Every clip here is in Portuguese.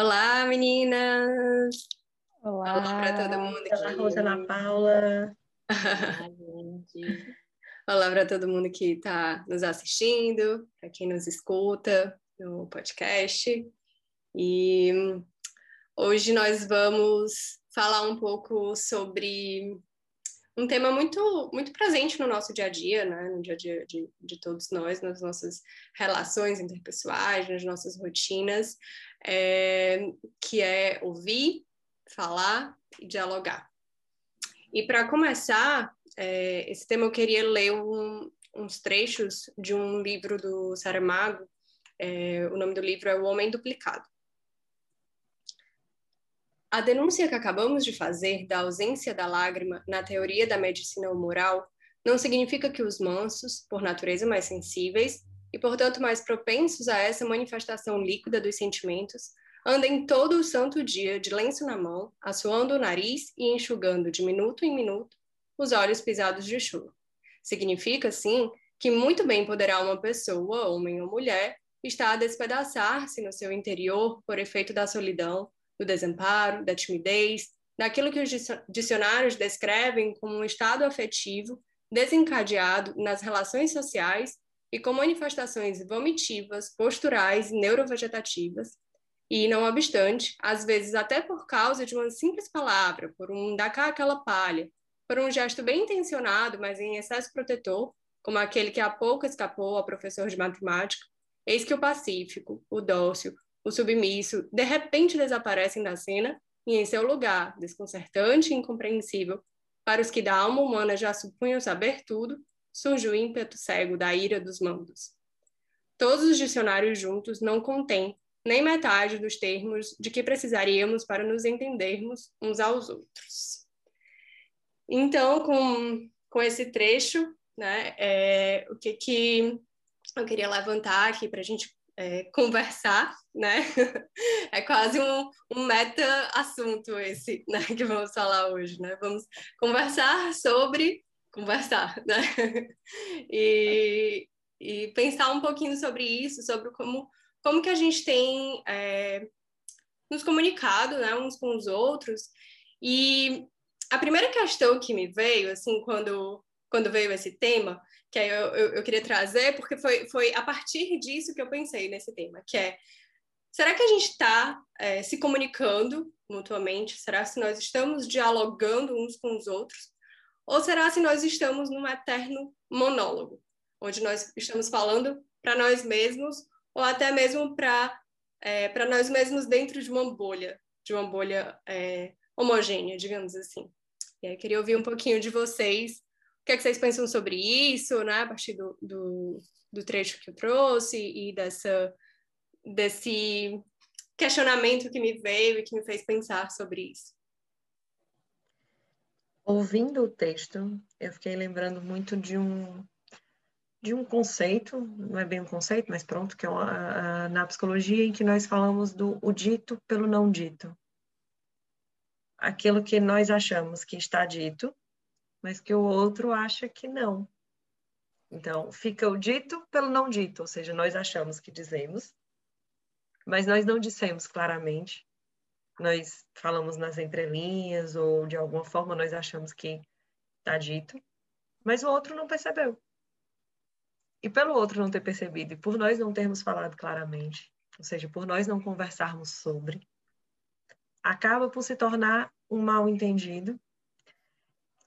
Olá, meninas! Olá, Olá para todo mundo aqui. Olá, Rosa Ana Paula. Olá para todo mundo que está nos assistindo, para quem nos escuta no podcast. E hoje nós vamos falar um pouco sobre um tema muito, muito presente no nosso dia a dia, né? no dia a dia de, de todos nós, nas nossas relações interpessoais, nas nossas rotinas, é, que é ouvir, falar e dialogar. E para começar, é, esse tema eu queria ler um, uns trechos de um livro do Saramago. É, o nome do livro é O Homem Duplicado. A denúncia que acabamos de fazer da ausência da lágrima na teoria da medicina moral não significa que os mansos, por natureza mais sensíveis e, portanto, mais propensos a essa manifestação líquida dos sentimentos, andem todo o santo dia de lenço na mão, assoando o nariz e enxugando de minuto em minuto os olhos pisados de chuva. Significa, sim, que muito bem poderá uma pessoa, homem ou mulher, estar a despedaçar-se no seu interior por efeito da solidão, do desamparo, da timidez, daquilo que os dicionários descrevem como um estado afetivo desencadeado nas relações sociais e com manifestações vomitivas, posturais e neurovegetativas, e, não obstante, às vezes até por causa de uma simples palavra, por um dar cá aquela palha, por um gesto bem intencionado, mas em excesso protetor, como aquele que há pouco escapou ao professor de matemática, eis que o pacífico, o dócil, o submisso, de repente desaparecem da cena e, em seu lugar, desconcertante e incompreensível, para os que da alma humana já supunham saber tudo, surge o ímpeto cego da ira dos mandos. Todos os dicionários juntos não contêm nem metade dos termos de que precisaríamos para nos entendermos uns aos outros. Então, com, com esse trecho, né, é, o que, que eu queria levantar aqui para a gente é, conversar, né? É quase um, um meta-assunto esse, né, que vamos falar hoje, né? Vamos conversar sobre conversar, né? E, e pensar um pouquinho sobre isso, sobre como, como que a gente tem é, nos comunicado, né, uns com os outros. E a primeira questão que me veio, assim, quando, quando veio esse tema, que eu, eu, eu, queria trazer, porque foi, foi a partir disso que eu pensei nesse tema, que é, será que a gente está é, se comunicando mutuamente? Será que nós estamos dialogando uns com os outros? Ou será se nós estamos num eterno monólogo, onde nós estamos falando para nós mesmos, ou até mesmo para é, para nós mesmos dentro de uma bolha, de uma bolha é, homogênea, digamos assim. E aí queria ouvir um pouquinho de vocês que, é que vocês pensam sobre isso, né? A partir do, do, do trecho que eu trouxe e dessa, desse questionamento que me veio e que me fez pensar sobre isso. Ouvindo o texto, eu fiquei lembrando muito de um de um conceito, não é bem um conceito, mas pronto, que é uma, na psicologia em que nós falamos do o dito pelo não dito. Aquilo que nós achamos que está dito, mas que o outro acha que não. Então, fica o dito pelo não dito, ou seja, nós achamos que dizemos, mas nós não dissemos claramente. Nós falamos nas entrelinhas ou de alguma forma nós achamos que está dito, mas o outro não percebeu. E pelo outro não ter percebido e por nós não termos falado claramente, ou seja, por nós não conversarmos sobre, acaba por se tornar um mal entendido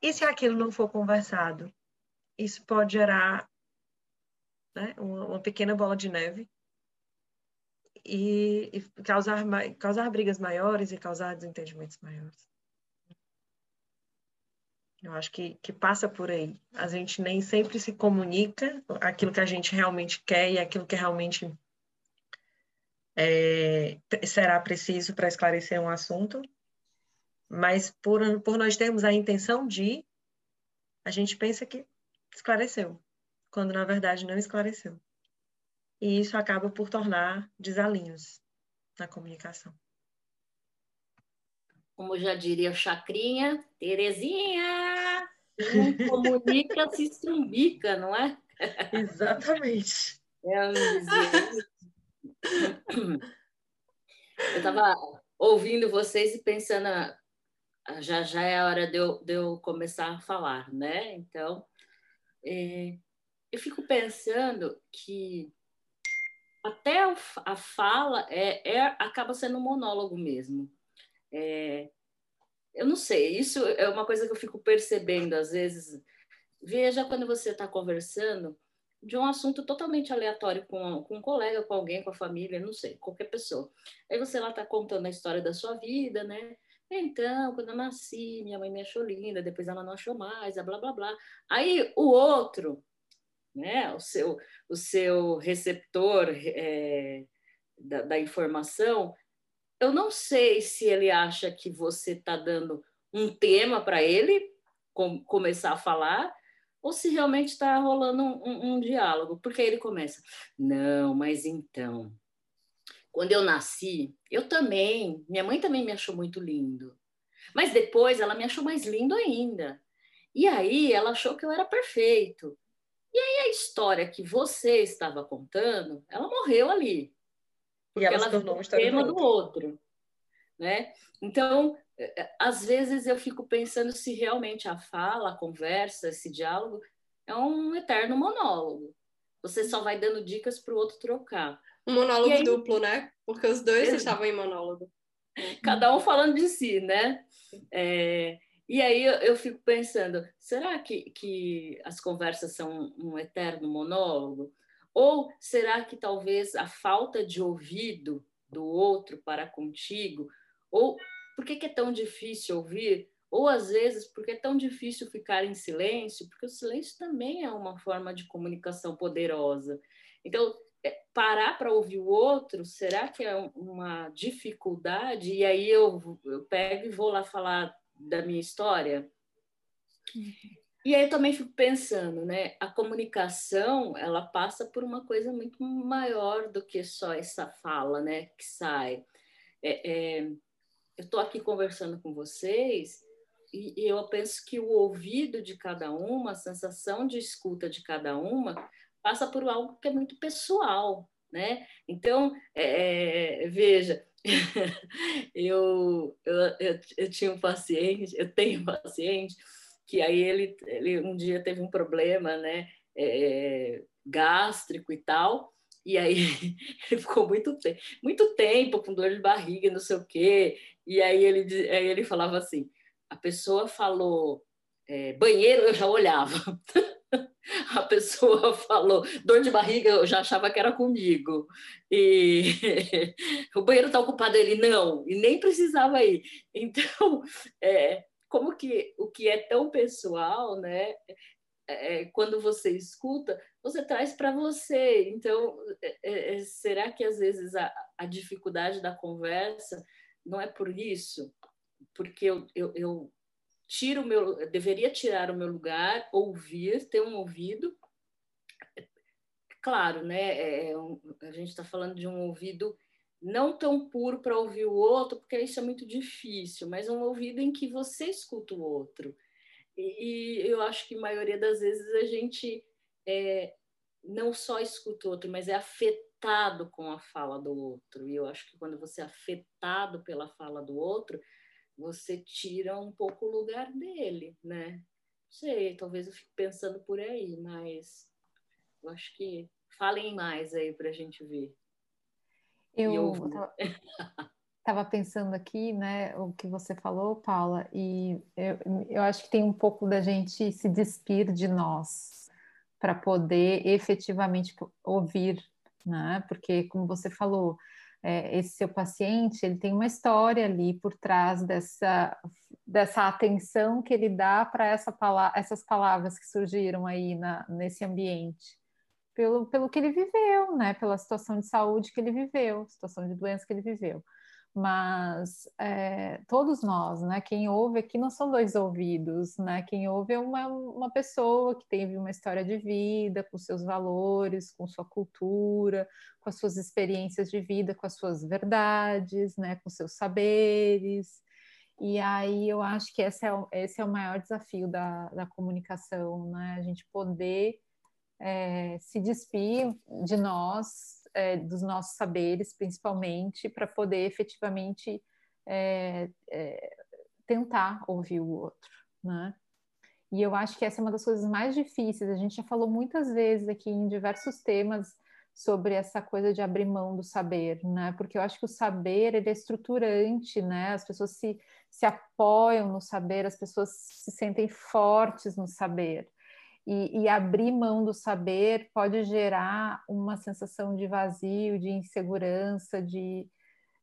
e se aquilo não for conversado? Isso pode gerar né, uma, uma, pequena bola de neve e, e causar, causar brigas maiores e causar desentendimentos maiores. Eu acho que, que passa por aí. A gente nem sempre se comunica aquilo que a gente realmente quer e aquilo que realmente é, será preciso para esclarecer um assunto mas por, por nós termos a intenção de, a gente pensa que esclareceu, quando na verdade não esclareceu. E isso acaba por tornar desalinhos na comunicação. Como já diria o Chacrinha, Terezinha, um comunica se estrumbica, não é? Exatamente. É. Eu estava ouvindo vocês e pensando, ah, já já é a hora de eu, de eu começar a falar, né? Então, é, eu fico pensando que até a fala é, é acaba sendo um monólogo mesmo. É, eu não sei, isso é uma coisa que eu fico percebendo às vezes. Veja quando você está conversando de um assunto totalmente aleatório com, com um colega, com alguém, com a família, não sei, qualquer pessoa. Aí você lá está contando a história da sua vida, né? Então, quando eu nasci, minha mãe me achou linda, depois ela não achou mais, blá blá blá. Aí o outro, né? O seu, o seu receptor é, da, da informação, eu não sei se ele acha que você está dando um tema para ele com, começar a falar ou se realmente está rolando um, um, um, diálogo, porque aí ele começa, não, mas então, quando eu nasci, eu também, minha mãe também me achou muito lindo, mas depois ela me achou mais lindo ainda, e aí ela achou que eu era perfeito, história que você estava contando, ela morreu ali, porque ela, ela virou o tema do outro, né? Então, é, é, às vezes eu fico pensando se realmente a fala, a conversa, esse diálogo é um eterno monólogo. Você só vai dando dicas para o outro trocar. Um monólogo aí... duplo, né? Porque os dois estavam em monólogo. Cada um falando de si, né? É... E aí eu, eu, fico pensando, será que, que as conversas são um eterno monólogo? Ou será que talvez a falta de ouvido do outro para contigo, ou por que, que é tão difícil ouvir? Ou às vezes, porque é tão difícil ficar em silêncio? Porque o silêncio também é uma forma de comunicação poderosa. Então, é, parar para ouvir o outro, será que é uma dificuldade? E aí eu, eu pego e vou lá falar da minha história? Uhum. E aí eu também fico pensando, né? A comunicação, ela passa por uma coisa muito maior do que só essa fala, né? Que sai. É, é, eu estou aqui conversando com vocês e, e, eu penso que o ouvido de cada uma, a sensação de escuta de cada uma, passa por algo que é muito pessoal, né? Então, é, é veja, eu, eu, eu, eu, tinha um paciente, eu tenho um paciente que aí ele, ele um dia teve um problema, né? É, gástrico e tal, e aí ele ficou muito, te muito tempo com dor de barriga, não sei o quê. E aí ele, aí ele falava assim: a pessoa falou é, banheiro, eu já olhava. a pessoa falou dor de barriga, eu já achava que era comigo. E o banheiro está ocupado, ele não, e nem precisava ir. Então, é, como que o que é tão pessoal, né? É, quando você escuta, você traz para você. Então, é, é, será que às vezes a, a dificuldade da conversa não é por isso, porque eu, eu, eu tiro o meu, eu deveria tirar o meu lugar, ouvir, ter um ouvido. Claro, né? É, é a gente está falando de um ouvido não tão puro para ouvir o outro, porque isso é muito difícil, mas um ouvido em que você escuta o outro. E, e eu acho que a maioria das vezes a gente é, não só escuta o outro, mas é afetado com a fala do outro. E eu acho que quando você é afetado pela fala do outro, você tira um pouco o lugar dele, né? Não sei, talvez eu fique pensando por aí, mas eu acho que falem mais aí para a gente ver. Eu estava pensando aqui, né, o que você falou, Paula, e eu, eu acho que tem um pouco da gente se despir de nós para poder efetivamente ouvir né? Porque, como você falou, é, esse seu paciente ele tem uma história ali por trás dessa, dessa atenção que ele dá para essa essas palavras que surgiram aí na, nesse ambiente, pelo, pelo que ele viveu, né? Pela situação de saúde que ele viveu, situação de doença que ele viveu mas é, todos nós, né? Quem ouve aqui não são dois ouvidos, né? Quem ouve é uma, uma pessoa que teve uma história de vida, com seus valores, com sua cultura, com as suas experiências de vida, com as suas verdades, né? Com seus saberes. E aí eu acho que esse é o, esse é o maior desafio da, da comunicação, né? A gente poder é, se despir de nós é, dos nossos saberes, principalmente, para poder efetivamente é, é, tentar ouvir o outro, né? E eu acho que essa é uma das coisas mais difíceis. A gente já falou muitas vezes aqui em diversos temas sobre essa coisa de abrir mão do saber, né? Porque eu acho que o saber ele é estruturante, né? As pessoas se, se apoiam no saber, as pessoas se sentem fortes no saber. E, e, abrir mão do saber pode gerar uma sensação de vazio, de insegurança, de,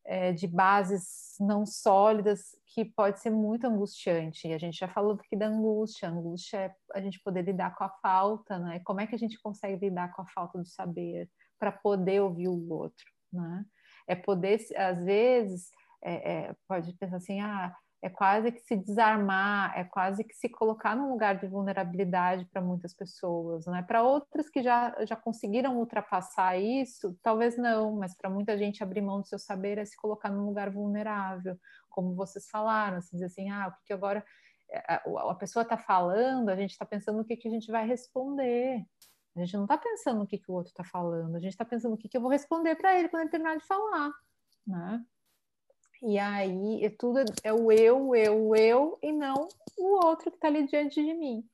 é, de bases não sólidas, que pode ser muito angustiante. E a gente já falou aqui da angústia. A angústia é a gente poder lidar com a falta, né? Como é que a gente consegue lidar com a falta do saber para poder ouvir o outro, né? É poder, às vezes, é, é, pode pensar assim, ah, é quase que se desarmar, é quase que se colocar num lugar de vulnerabilidade para muitas pessoas, né? Para outras que já, já conseguiram ultrapassar isso, talvez não, mas para muita gente abrir mão do seu saber é se colocar num lugar vulnerável, como vocês falaram, assim, dizer assim, ah, porque agora eh, a, a pessoa está falando, a gente está pensando o que, que a gente vai responder. A gente não está pensando no que, que o outro está falando, a gente está pensando o que, que eu vou responder para ele quando ele terminar de falar, né? E aí é tudo é o eu, eu, eu e não o outro que está ali diante de mim.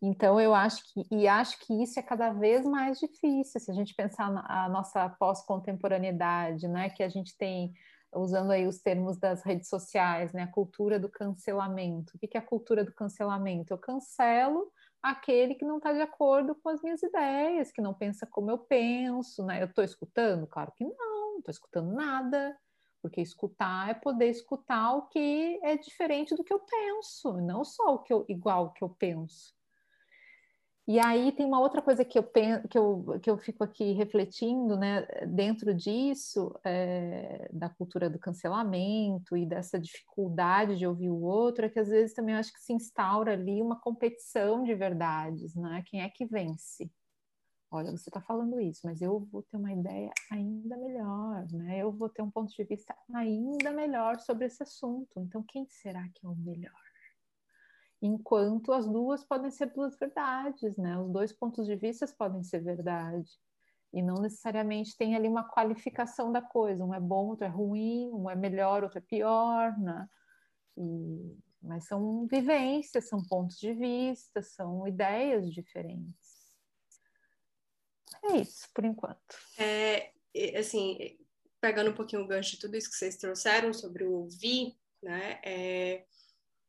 Então eu acho que e acho que isso é cada vez mais difícil se a gente pensar na nossa pós-contemporaneidade, né? Que a gente tem usando aí os termos das redes sociais, né? A cultura do cancelamento. O que é a cultura do cancelamento? Eu cancelo aquele que não está de acordo com as minhas ideias, que não pensa como eu penso, né? Eu estou escutando? Claro que não, não estou escutando nada porque escutar é poder escutar o que é diferente do que eu penso, não só o que eu, igual o que eu penso. E aí tem uma outra coisa que eu, penso, que eu, que eu fico aqui refletindo, né, dentro disso, é, da cultura do cancelamento e dessa dificuldade de ouvir o outro, é que às vezes também eu acho que se instaura ali uma competição de verdades, né? Quem é que vence? Olha, você está falando isso, mas eu vou ter uma ideia ainda melhor, né? Eu vou ter um ponto de vista ainda melhor sobre esse assunto. Então, quem será que é o melhor? Enquanto as duas podem ser duas verdades, né? Os dois pontos de vista podem ser verdade. E não necessariamente tem ali uma qualificação da coisa. Um é bom, outro é ruim, um é melhor, outro é pior, né? E, mas são vivências, são pontos de vista, são ideias diferentes. É isso, por enquanto. É, assim, pegando um pouquinho o gancho de tudo isso que vocês trouxeram sobre o ouvir, né? É,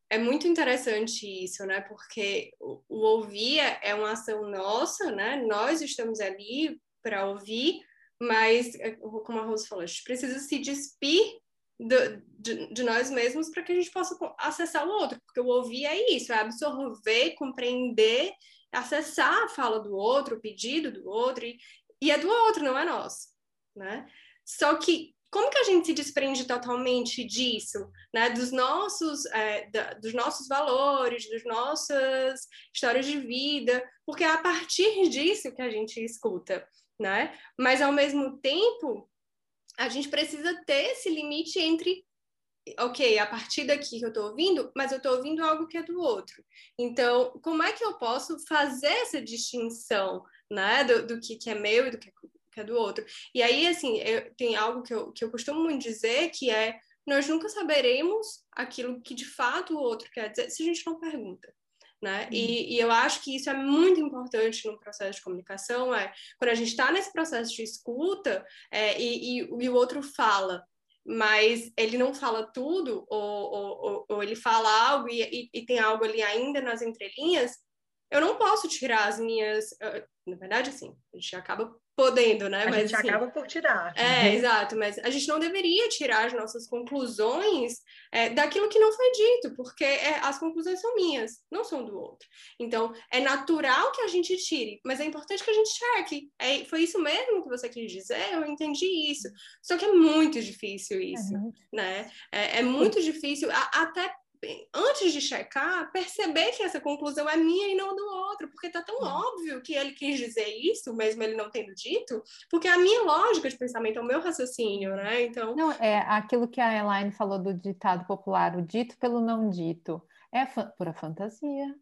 é muito interessante isso, né? Porque o, o ouvir é, é uma ação nossa, né? Nós estamos ali para ouvir, mas, é, como a Rose falou, a gente precisa se despir do, de, de, nós mesmos para que a gente possa acessar o outro, porque o ouvir é isso, é absorver, compreender acessar a fala do outro, o pedido do outro, e, e é do outro, não é nosso, né? Só que como que a gente se desprende totalmente disso, né? Dos nossos, é, da, dos nossos valores, das nossas histórias de vida, porque é a partir disso que a gente escuta, né? Mas ao mesmo tempo a gente precisa ter esse limite entre ok, a partir daqui que eu estou ouvindo, mas eu estou ouvindo algo que é do outro. Então, como é que eu posso fazer essa distinção, né, do, do que, que é meu e do que, que é do outro? E aí, assim, eu, tem algo que eu, que eu costumo muito dizer, que é, nós nunca saberemos aquilo que de fato o outro quer dizer se a gente não pergunta. Né? Uhum. E, e, eu acho que isso é muito importante no processo de comunicação, é quando a gente está nesse processo de escuta é, e, e, e, o outro fala, mas ele não fala tudo, ou, ou, ou ele fala algo e, e, e, tem algo ali ainda nas entrelinhas, eu não posso tirar as minhas. Na verdade, assim, a gente acaba podendo, né? A mas, gente assim, acaba por tirar. É, exato, mas a gente não deveria tirar as nossas conclusões é, daquilo que não foi dito, porque é, as conclusões são minhas, não são do outro. Então, é natural que a gente tire, mas é importante que a gente cheque. É, foi isso mesmo que você quis dizer? Eu entendi isso. Só que é muito difícil isso, uhum. né? É, é muito difícil, a, até antes de checar, perceber que essa conclusão é minha e não do outro, porque tá tão óbvio que ele quis dizer isso, mesmo ele não tendo dito, porque a minha lógica de pensamento é o meu raciocínio, né? Então. Não, é aquilo que a Elaine falou do ditado popular, o dito pelo não dito. É pura fantasia.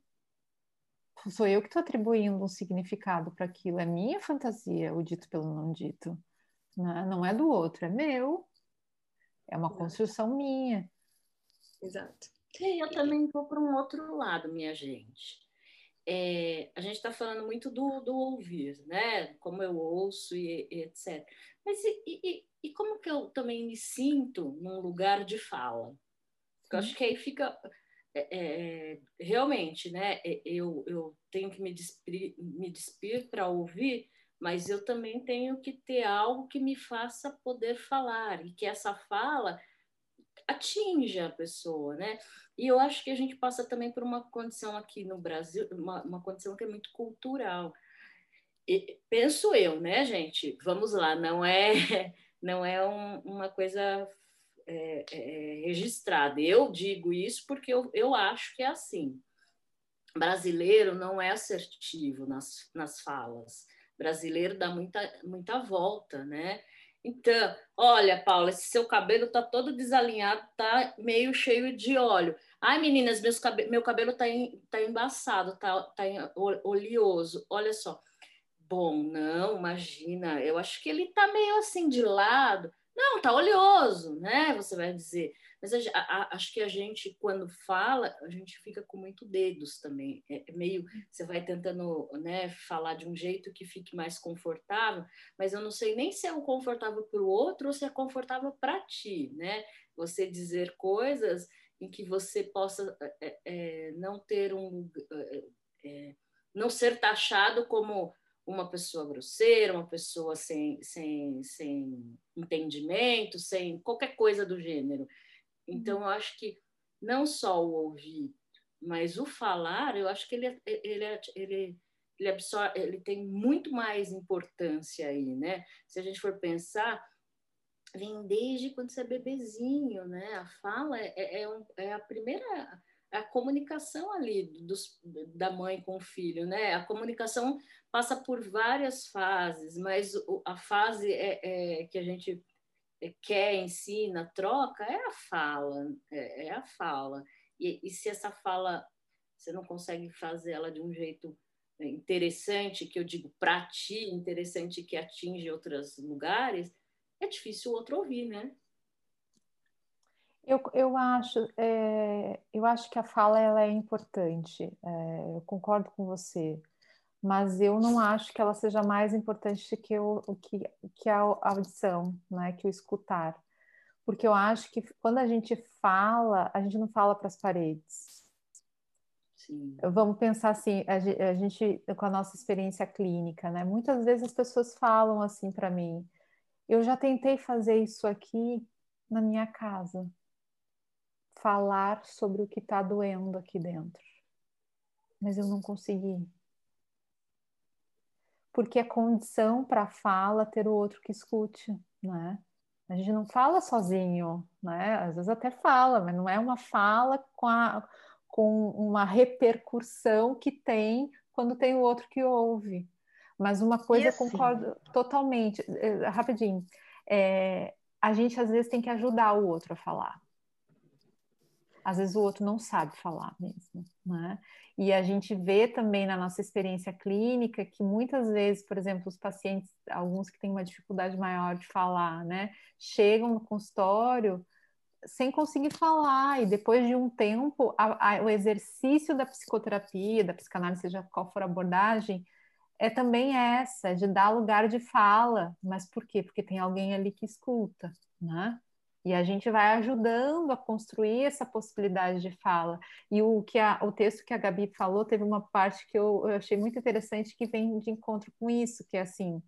Sou eu que estou atribuindo um significado para aquilo, é minha fantasia, o dito pelo não dito. né? não é do outro, é meu. É uma construção minha. Exato. Eu também vou para um outro lado, minha gente. É, a gente está falando muito do, do, ouvir, né? Como eu ouço e, e etc. Mas e, e, e, como que eu também me sinto num lugar de fala? Eu acho que aí fica é, é, realmente, né? É, eu, eu tenho que me despir, me despir para ouvir, mas eu também tenho que ter algo que me faça poder falar e que essa fala atinja a pessoa, né? E eu acho que a gente passa também por uma condição aqui no Brasil, uma, uma condição que é muito cultural. E, penso eu, né, gente? Vamos lá, não é não é um, uma coisa é, é, registrada. Eu digo isso porque eu, eu acho que é assim. Brasileiro não é assertivo nas, nas falas. Brasileiro dá muita, muita volta, né? Então, olha, Paula, esse seu cabelo tá todo desalinhado, tá meio cheio de óleo. Ai, meninas, meus meu cabelo tá, em, tá embaçado, tá, tá oleoso. Olha só. Bom, não, imagina, eu acho que ele tá meio assim de lado. Não, tá oleoso, né? Você vai dizer. Mas a, a, acho que a gente, quando fala, a gente fica com muito dedos também. É, é meio, você vai tentando né, falar de um jeito que fique mais confortável, mas eu não sei nem se é confortável para o outro ou se é confortável para ti, né? Você dizer coisas em que você possa é, é, não ter um. Não ser taxado como uma pessoa grosseira, uma pessoa sem, sem, sem entendimento, sem qualquer coisa do gênero. Então, eu acho que não só o ouvir, mas o falar, eu acho que ele, ele, ele, ele, absorve, ele tem muito mais importância aí, né? Se a gente for pensar, vem desde quando você é bebezinho, né? A fala é, é, é, um, é a primeira a comunicação ali dos, da mãe com o filho, né? A comunicação passa por várias fases, mas a fase é, é que a gente quer, ensina, troca, é a fala, é, é a fala. E, e, se essa fala você não consegue fazer ela de um jeito interessante, que eu digo para ti, interessante que atinge outros lugares, é difícil o outro ouvir, né? Eu, eu, acho, é, eu acho que a fala ela é importante, é, eu concordo com você, mas eu não acho que ela seja mais importante que, o, que, que a audição, né, que o escutar. Porque eu acho que quando a gente fala, a gente não fala para as paredes. Sim. Vamos pensar assim, a gente, com a nossa experiência clínica, né? Muitas vezes as pessoas falam assim para mim: eu já tentei fazer isso aqui na minha casa falar sobre o que está doendo aqui dentro. Mas eu não consegui. Porque é condição para a fala ter o outro que escute, né? A gente não fala sozinho, né? Às vezes até fala, mas não é uma fala com, a, com uma repercussão que tem quando tem o outro que ouve. Mas uma coisa assim? eu concordo totalmente, eh, rapidinho. É, a gente às vezes tem que ajudar o outro a falar às vezes o outro não sabe falar mesmo, né? E a gente vê também na nossa experiência clínica que muitas vezes, por exemplo, os pacientes, alguns que têm uma dificuldade maior de falar, né, chegam no consultório sem conseguir falar, e depois de um tempo, a, a, o exercício da psicoterapia, da psicanálise, seja qual for a abordagem, é também essa, de dar lugar de fala. Mas por quê? Porque tem alguém ali que escuta, né? E a gente vai ajudando a construir essa possibilidade de fala. E o que a, o texto que a Gabi falou teve uma parte que eu, eu achei muito interessante que vem de encontro com isso, que é assim,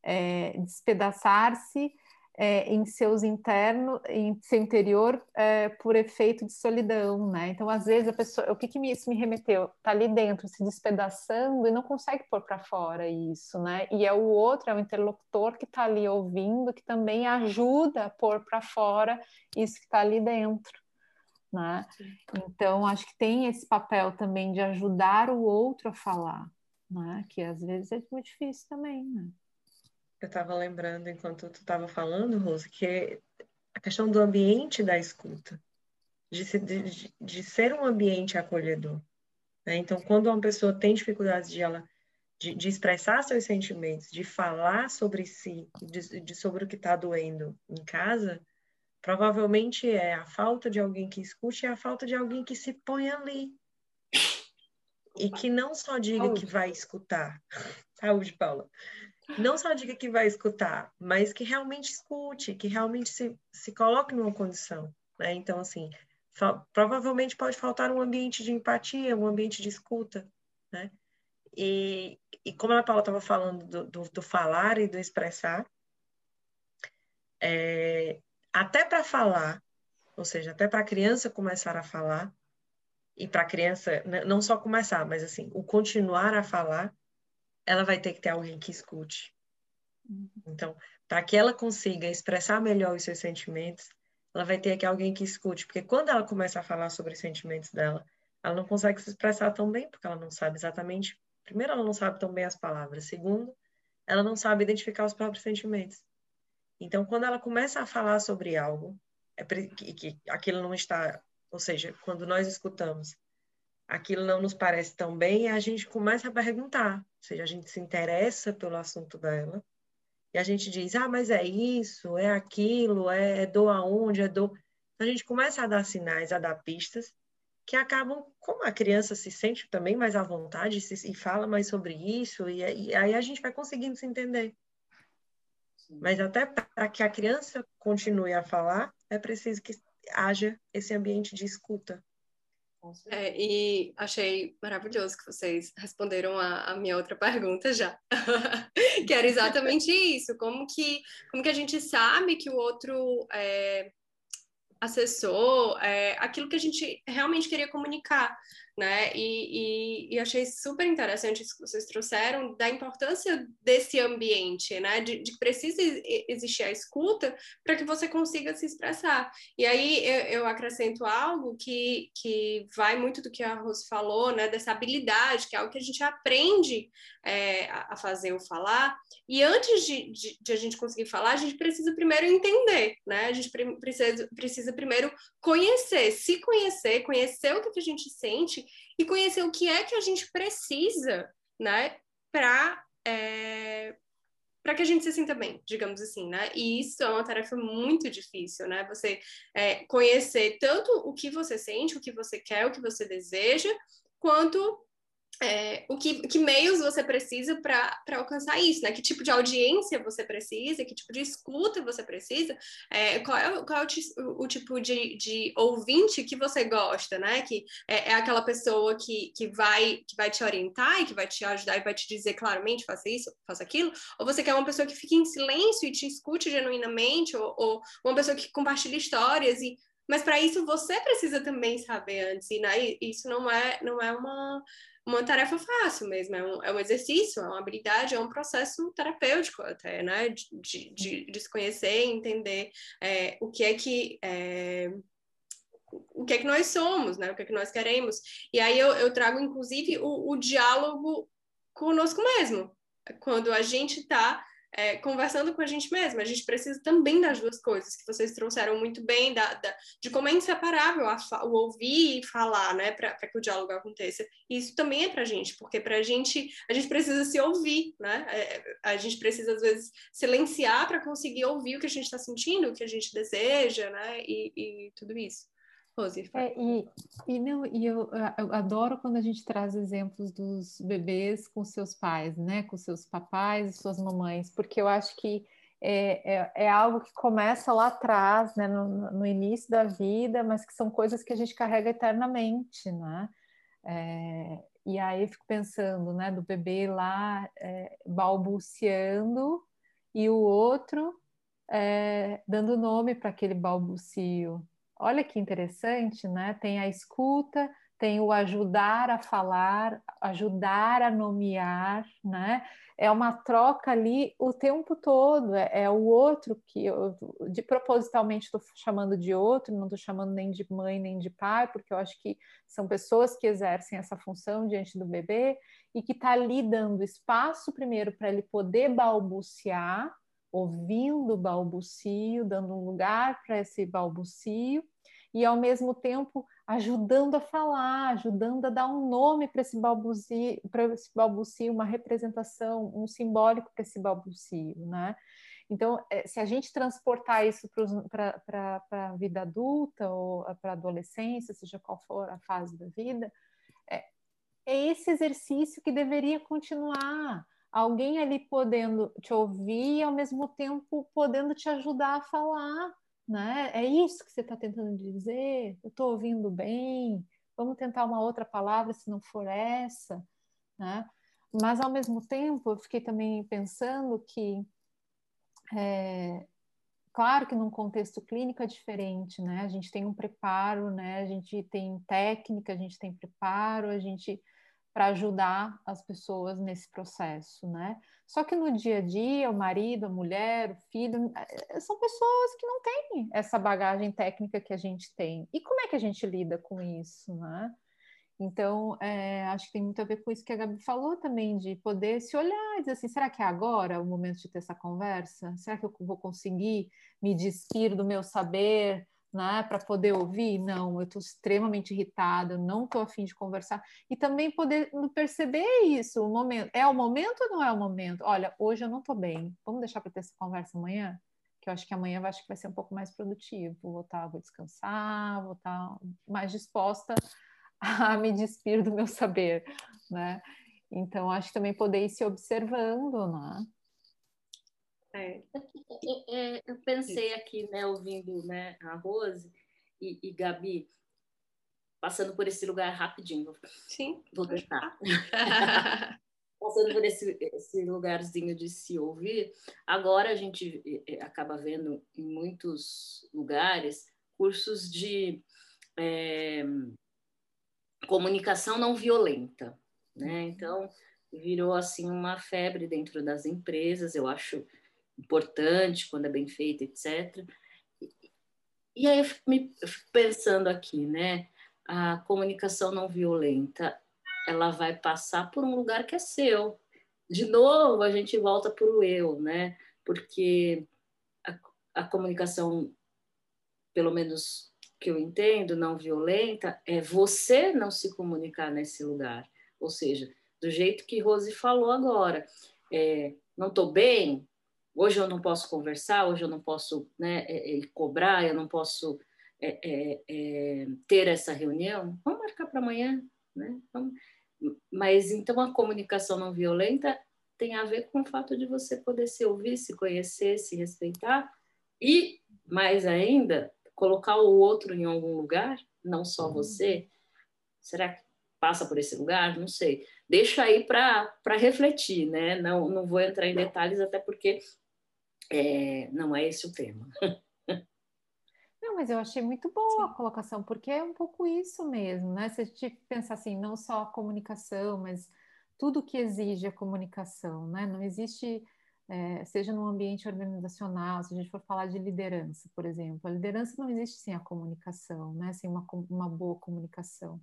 é, despedaçar-se é, em seus internos, em seu interior, é, por efeito de solidão, né? Então, às vezes a pessoa, o que, que me, isso me remeteu? Tá ali dentro, se despedaçando e não consegue pôr para fora isso, né? E é o outro, é o interlocutor que está ali ouvindo, que também ajuda a pôr para fora isso que está ali dentro. Né? Então, acho que tem esse papel também de ajudar o outro a falar, né? que às vezes é muito difícil também. Né? Eu estava lembrando enquanto tu estava falando, Rose, que é a questão do ambiente da escuta, de, se, de, de ser um ambiente acolhedor. Né? Então, quando uma pessoa tem dificuldades de ela de, de expressar seus sentimentos, de falar sobre si, de, de sobre o que está doendo em casa, provavelmente é a falta de alguém que escute e a falta de alguém que se ponha ali. E que não só diga Saúde. que vai escutar. Saúde, Paula. Não só diga que vai escutar, mas que realmente escute, que realmente se, se coloque numa condição. Né? Então, assim, provavelmente pode faltar um ambiente de empatia, um ambiente de escuta. Né? E, e como a Paula estava falando do, do, do, falar e do expressar, é, até para falar, ou seja, até para a criança começar a falar, e para a criança não só começar, mas assim, o continuar a falar, ela vai ter que ter alguém que escute. Uhum. Então, para que ela consiga expressar melhor os seus sentimentos, ela vai ter que alguém que escute, porque quando ela começa a falar sobre os sentimentos dela, ela não consegue se expressar tão bem, porque ela não sabe exatamente primeiro, ela não sabe tão bem as palavras. Segundo, ela não sabe identificar os próprios sentimentos. Então, quando ela começa a falar sobre algo, é que, que aquilo não está, ou seja, quando nós escutamos, aquilo não nos parece tão bem, a gente começa a perguntar, ou seja, a gente se interessa pelo assunto dela, e a gente diz, ah, mas é isso, é aquilo, é, é do aonde, é do... A gente começa a dar sinais, a dar pistas, que acabam, como a criança se sente também mais à vontade se, e fala mais sobre isso, e, e aí a gente vai conseguindo se entender. Sim. Mas até para que a criança continue a falar, é preciso que haja esse ambiente de escuta. É, e achei maravilhoso que vocês responderam a, a minha outra pergunta já, que era exatamente isso, como que, como que a gente sabe que o outro é, acessou é, aquilo que a gente realmente queria comunicar, né? E, e, e, achei super interessante isso que vocês trouxeram da importância desse ambiente, né? De, de que precisa existir a escuta para que você consiga se expressar. E aí eu, eu, acrescento algo que, que vai muito do que a Rose falou, né? Dessa habilidade, que é algo que a gente aprende é, a fazer ou falar. E antes de, de, de, a gente conseguir falar, a gente precisa primeiro entender, né? A gente precisa, precisa primeiro conhecer, se conhecer, conhecer o que a gente sente e conhecer o que é que a gente precisa, né, para é, para que a gente se sinta bem, digamos assim, né? E isso é uma tarefa muito difícil, né? Você é, conhecer tanto o que você sente, o que você quer, o que você deseja, quanto é, o que, que, meios você precisa para alcançar isso, né? Que tipo de audiência você precisa, que tipo de escuta você precisa, é, qual é, qual é o, o, tipo de, de, ouvinte que você gosta, né? Que é, é, aquela pessoa que, que, vai, que vai te orientar e que vai te ajudar e vai te dizer claramente, faça isso, faça aquilo, ou você quer uma pessoa que fique em silêncio e te escute genuinamente, ou, ou uma pessoa que compartilha histórias e mas para isso você precisa também saber antes, e né? isso não é, não é uma, uma tarefa fácil mesmo, é um, é um exercício, é uma habilidade, é um processo terapêutico até, né? De, de, de se conhecer, entender é, o que é que. É, o que é que nós somos, né? O que é que nós queremos. E aí eu, eu trago, inclusive, o, o diálogo conosco mesmo. Quando a gente está é, conversando com a gente mesma. A gente precisa também das duas coisas que vocês trouxeram muito bem, da, da de como é inseparável a, o ouvir e falar, né, para que o diálogo aconteça. E isso também é para a gente, porque para a gente, a gente precisa se ouvir, né? É, a gente precisa, às vezes, silenciar para conseguir ouvir o que a gente está sentindo, o que a gente deseja, né? E, e tudo isso. Rose, é, e, e, não, e eu, eu, adoro quando a gente traz exemplos dos bebês com seus pais, né? Com seus papais e suas mamães, porque eu acho que é, é, é algo que começa lá atrás, né? No, no, início da vida, mas que são coisas que a gente carrega eternamente, né? É, e aí eu fico pensando, né? Do bebê lá é, balbuciando e o outro é, dando nome para aquele balbucio, Olha que interessante, né? Tem a escuta, tem o ajudar a falar, ajudar a nomear, né? É uma troca ali o tempo todo, é, é o outro que eu de propositalmente estou chamando de outro, não estou chamando nem de mãe nem de pai, porque eu acho que são pessoas que exercem essa função diante do bebê e que está ali dando espaço primeiro para ele poder balbuciar, ouvindo o balbucio, dando um lugar para esse balbucio, e ao mesmo tempo ajudando a falar, ajudando a dar um nome para esse balbucio, para esse balbucio, uma representação, um simbólico para esse balbucio, né? Então, é, se a gente transportar isso para a vida adulta ou para a adolescência, seja qual for a fase da vida, é, é esse exercício que deveria continuar. Alguém ali podendo te ouvir e ao mesmo tempo podendo te ajudar a falar, né? É isso que você está tentando dizer? Eu estou ouvindo bem? Vamos tentar uma outra palavra se não for essa, né? Mas ao mesmo tempo, eu fiquei também pensando que é, claro que num contexto clínico é diferente, né? A gente tem um preparo, né? A gente tem técnica, a gente tem preparo, a gente para ajudar as pessoas nesse processo, né? Só que no dia a dia, o marido, a mulher, o filho, eh, são pessoas que não têm essa bagagem técnica que a gente tem. E como é que a gente lida com isso, né? Então, é, acho que tem muito a ver com isso que a Gabi falou também, de poder se olhar e dizer assim, será que é agora o momento de ter essa conversa? Será que eu vou conseguir me despir do meu saber, né, para poder ouvir? Não, eu estou extremamente irritada, não estou afim de conversar. E também poder perceber isso, o momento. É o momento ou não é o momento? Olha, hoje eu não estou bem, vamos deixar para ter essa conversa amanhã? que eu acho que amanhã eu acho que vai ser um pouco mais produtivo. Vou estar, tá, vou descansar, vou estar tá mais disposta a me despir do meu saber, né? Então, acho que também poder ir se observando, né? É. É, eu pensei aqui, né, ouvindo né, a Rose e, e Gabi, passando por esse lugar rapidinho. Sim. Vou tentar. passando por esse, esse lugarzinho de se ouvir, agora a gente é, acaba vendo em muitos lugares cursos de é, comunicação não violenta, né? Uhum. Então virou assim uma febre dentro das empresas. Eu acho importante quando é bem feito, etc. E aí eu fico, me, eu fico pensando aqui, né? A comunicação não violenta, ela vai passar por um lugar que é seu. De novo, a gente volta para o eu, né? Porque a, a comunicação, pelo menos que eu entendo, não violenta, é você não se comunicar nesse lugar. Ou seja, do jeito que Rose falou agora, é, não estou bem, hoje eu não posso conversar, hoje eu não posso né, é, é, cobrar, eu não posso é, é, é ter essa reunião, vamos marcar para amanhã. Né? Vamos... Mas então a comunicação não violenta tem a ver com o fato de você poder se ouvir, se conhecer, se respeitar e, mais ainda, colocar o outro em algum lugar, não só uhum. você. Será que passa por esse lugar? Não sei. Deixa aí para refletir, né? Não, não vou entrar em detalhes, até porque é, não é esse o tema. Não, mas eu achei muito boa Sim. a colocação, porque é um pouco isso mesmo, né? Se a gente pensar assim, não só a comunicação, mas tudo que exige a comunicação, né? Não existe é, seja no ambiente organizacional, se a gente for falar de liderança, por exemplo, a liderança não existe sem a comunicação, né? sem uma, uma boa comunicação.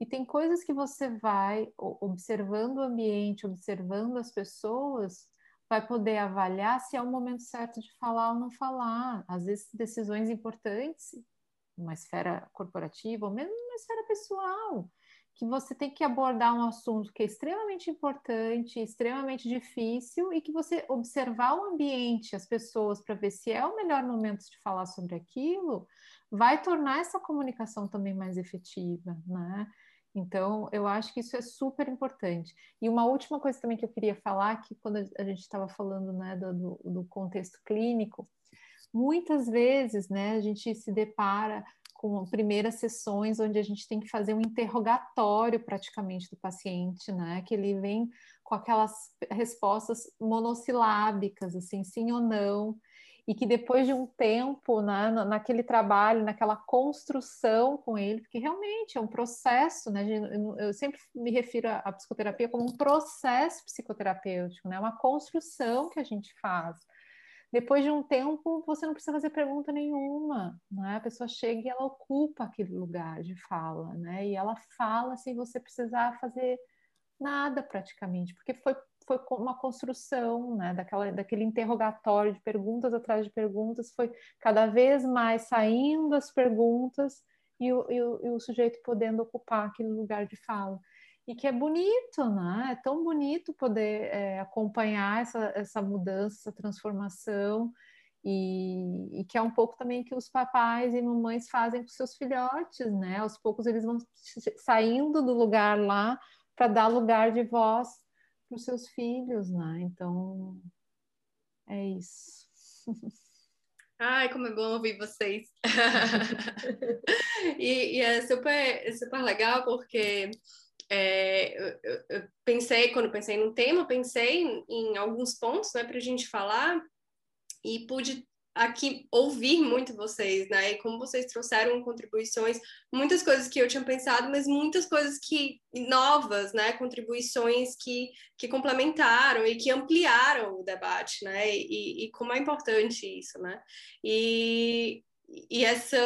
E tem coisas que você vai observando o ambiente, observando as pessoas, vai poder avaliar se é o momento certo de falar ou não falar. Às vezes, decisões importantes, numa esfera corporativa, ou mesmo numa esfera pessoal que você tem que abordar um assunto que é extremamente importante, extremamente difícil, e que você observar o ambiente, as pessoas, para ver se é o melhor momento de falar sobre aquilo, vai tornar essa comunicação também mais efetiva, né? Então, eu acho que isso é super importante. E uma última coisa também que eu queria falar, que quando a gente estava falando né, do, do contexto clínico, muitas vezes né, a gente se depara com primeiras sessões onde a gente tem que fazer um interrogatório praticamente do paciente, né? Que ele vem com aquelas respostas monossilábicas, assim, sim ou não, e que depois de um tempo, né, naquele trabalho, naquela construção com ele, porque realmente é um processo, né? Eu sempre me refiro à psicoterapia como um processo psicoterapêutico, né? Uma construção que a gente faz depois de um tempo, você não precisa fazer pergunta nenhuma, né? A pessoa chega e ela ocupa aquele lugar de fala, né? E ela fala sem você precisar fazer Nada praticamente, porque foi, foi uma construção, né, daquela, daquele interrogatório de perguntas atrás de perguntas, foi cada vez mais saindo as perguntas e o, e o, e o sujeito podendo ocupar aquele lugar de fala e que é bonito, né? É tão bonito poder é, acompanhar essa, essa mudança, essa transformação, e, e, que é um pouco também que os papais e mamães fazem com seus filhotes, né? Aos poucos eles vão saindo do lugar lá para dar lugar de voz para os seus filhos, né? Então, é isso. Ai, como é bom ouvir vocês. e, e, é super, é super legal porque é, eu, eu, pensei, quando pensei no tema, pensei em, em alguns pontos né, para a gente falar e pude aqui ouvir muito vocês, né? E como vocês trouxeram contribuições, muitas coisas que eu tinha pensado, mas muitas coisas que novas, né? Contribuições que, que complementaram e que ampliaram o debate, né? E, e como é importante isso, né? E, e essa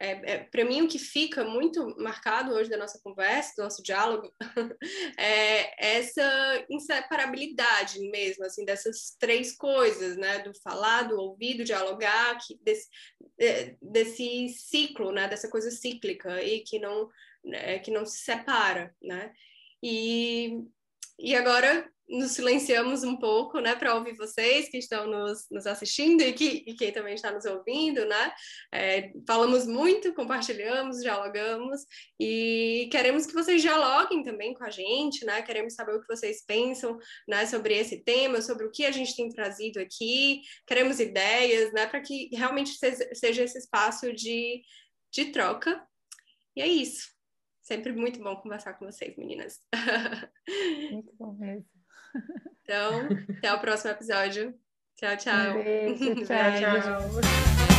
é, é para mim, o que fica muito marcado hoje da nossa conversa, do nosso diálogo, é essa inseparabilidade mesmo, assim, dessas três coisas, né? Do falar, do ouvir, do dialogar, que, desse, é, desse ciclo, né? Dessa coisa cíclica e que não, é, que não se separa, né? E, e agora nos silenciamos um pouco, né, para ouvir vocês que estão nos, nos assistindo e, que, e quem também está nos ouvindo, né? É, falamos muito, compartilhamos, dialogamos e queremos que vocês dialoguem também com a gente, né? Queremos saber o que vocês pensam, né, sobre esse tema, sobre o que a gente tem trazido aqui. Queremos ideias, né, para que realmente seja esse espaço de, de troca. E é isso. Sempre muito bom conversar com vocês, meninas. Muito bom mesmo. Então, até o próximo episódio. Tchau, tchau. Um beijo, tchau. tchau. tchau.